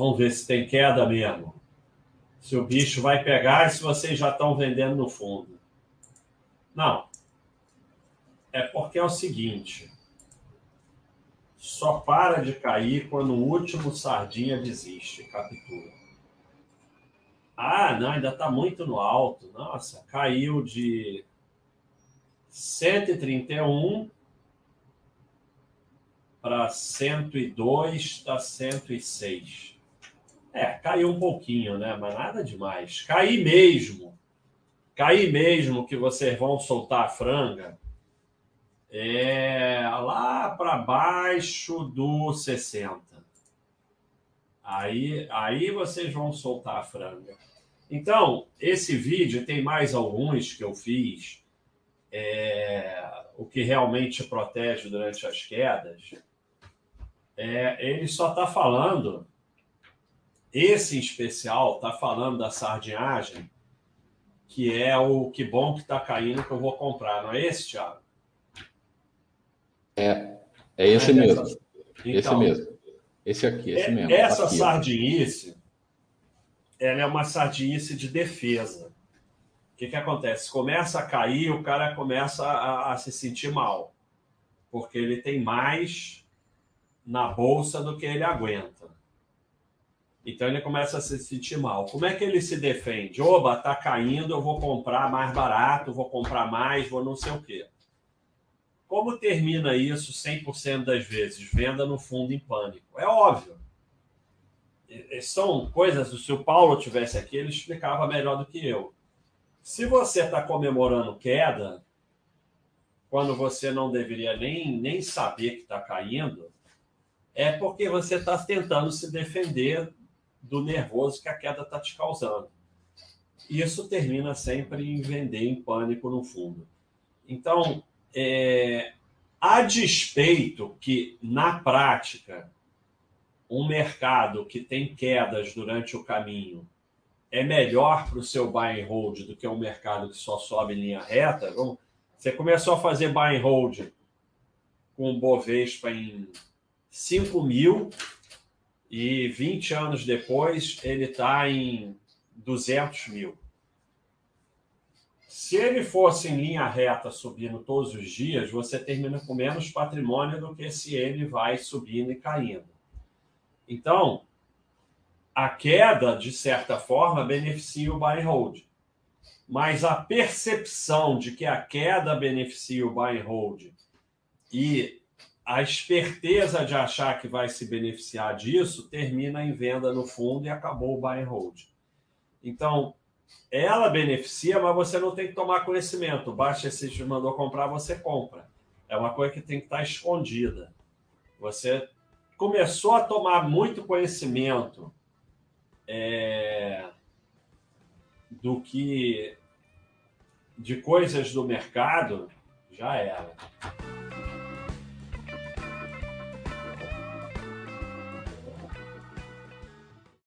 Vamos ver se tem queda mesmo. Se o bicho vai pegar e se vocês já estão vendendo no fundo. Não. É porque é o seguinte. Só para de cair quando o último sardinha desiste, captura. Ah, não, ainda está muito no alto. Nossa, caiu de 131 para 102, está 106. É, caiu um pouquinho, né? Mas nada demais. Cair mesmo. Cair mesmo que vocês vão soltar a franga. É lá para baixo do 60. Aí, aí vocês vão soltar a franga. Então, esse vídeo tem mais alguns que eu fiz. É, o que realmente protege durante as quedas. É, ele só está falando esse em especial está falando da sardinhagem, que é o que bom que está caindo que eu vou comprar, não é esse, Thiago? É, é esse é mesmo. Essa... Então, esse mesmo. Esse aqui, esse é, mesmo. Essa aqui, sardinice, ela é uma sardinice de defesa. O que, que acontece? Começa a cair, o cara começa a, a se sentir mal, porque ele tem mais na bolsa do que ele aguenta. Então ele começa a se sentir mal. Como é que ele se defende? Oba, tá caindo, eu vou comprar mais barato, vou comprar mais, vou não sei o quê. Como termina isso 100% das vezes? Venda no fundo em pânico. É óbvio. São coisas, se o Paulo tivesse aqui, ele explicava melhor do que eu. Se você está comemorando queda, quando você não deveria nem, nem saber que está caindo, é porque você está tentando se defender do nervoso que a queda está te causando. Isso termina sempre em vender em pânico no fundo. Então, é, a despeito que, na prática, um mercado que tem quedas durante o caminho é melhor para o seu buy and hold do que um mercado que só sobe em linha reta. Você começou a fazer buy and hold com o Bovespa em 5 mil, e 20 anos depois ele está em 200 mil. Se ele fosse em linha reta subindo todos os dias, você termina com menos patrimônio do que se ele vai subindo e caindo. Então, a queda, de certa forma, beneficia o buy and hold. Mas a percepção de que a queda beneficia o buy and hold e a esperteza de achar que vai se beneficiar disso termina em venda no fundo e acabou o buy and hold. Então, ela beneficia, mas você não tem que tomar conhecimento. Baixa se te mandou comprar, você compra. É uma coisa que tem que estar escondida. Você começou a tomar muito conhecimento é, do que de coisas do mercado, já era.